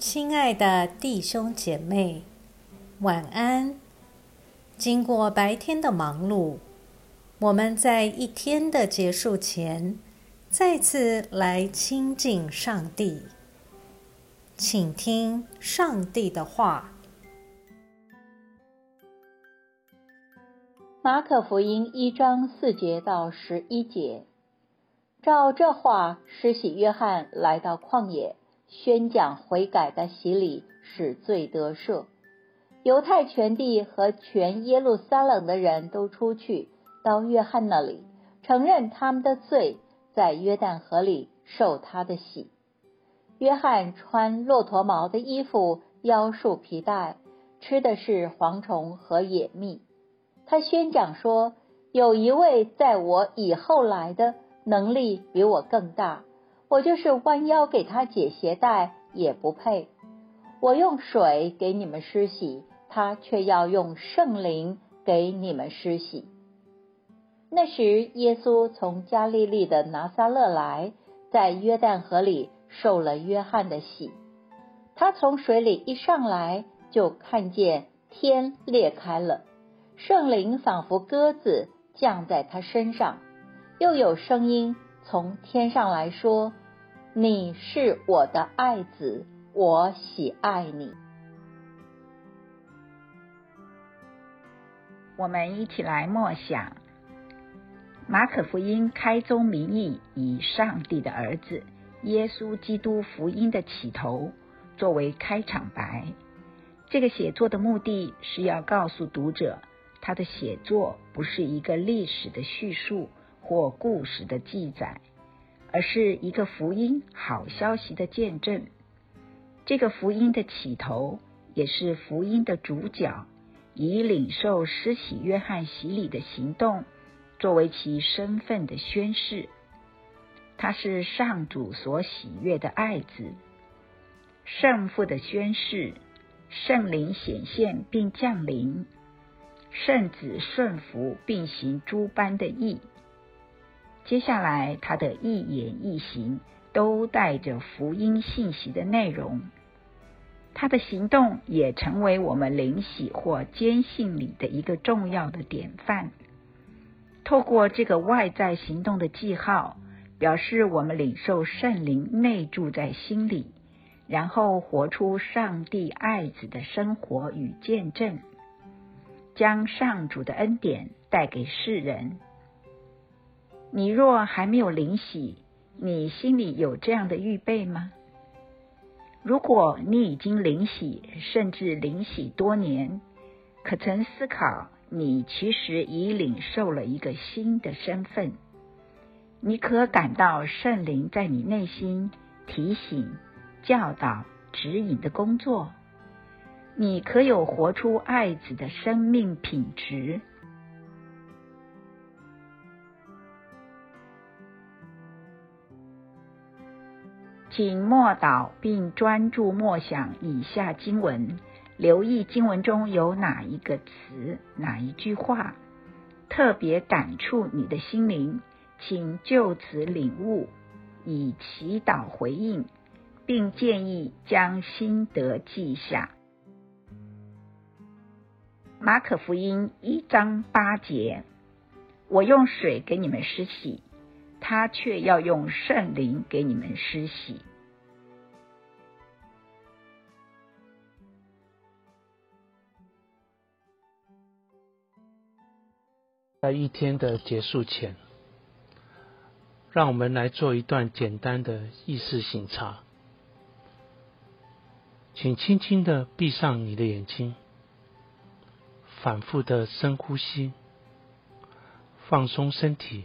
亲爱的弟兄姐妹，晚安。经过白天的忙碌，我们在一天的结束前，再次来亲近上帝，请听上帝的话。马可福音一章四节到十一节，照这话，施洗约翰来到旷野，宣讲悔改的洗礼，使罪得赦。犹太全地和全耶路撒冷的人都出去到约翰那里，承认他们的罪，在约旦河里受他的洗。约翰穿骆驼毛的衣服，腰束皮带，吃的是蝗虫和野蜜。他宣讲说：“有一位在我以后来的，能力比我更大。我就是弯腰给他解鞋带也不配。我用水给你们施洗，他却要用圣灵给你们施洗。”那时，耶稣从加利利的拿撒勒来，在约旦河里受了约翰的洗。他从水里一上来，就看见天裂开了。圣灵仿佛鸽子降在他身上，又有声音从天上来说：“你是我的爱子，我喜爱你。”我们一起来默想马可福音开宗明义，以上帝的儿子耶稣基督福音的起头作为开场白。这个写作的目的是要告诉读者。他的写作不是一个历史的叙述或故事的记载，而是一个福音好消息的见证。这个福音的起头，也是福音的主角，以领受施洗约翰洗礼的行动作为其身份的宣誓。他是上主所喜悦的爱子，圣父的宣誓，圣灵显现并降临。圣子顺服并行诸般的义，接下来他的一言一行都带着福音信息的内容。他的行动也成为我们灵喜或坚信里的一个重要的典范。透过这个外在行动的记号，表示我们领受圣灵内住在心里，然后活出上帝爱子的生活与见证。将上主的恩典带给世人。你若还没有灵洗，你心里有这样的预备吗？如果你已经灵洗，甚至灵洗多年，可曾思考你其实已领受了一个新的身份？你可感到圣灵在你内心提醒、教导、指引的工作？你可有活出爱子的生命品质？请默祷并专注默想以下经文，留意经文中有哪一个词、哪一句话特别感触你的心灵，请就此领悟，以祈祷回应，并建议将心得记下。马可福音一章八节，我用水给你们施洗，他却要用圣灵给你们施洗。在一天的结束前，让我们来做一段简单的意识醒察，请轻轻的闭上你的眼睛。反复的深呼吸，放松身体，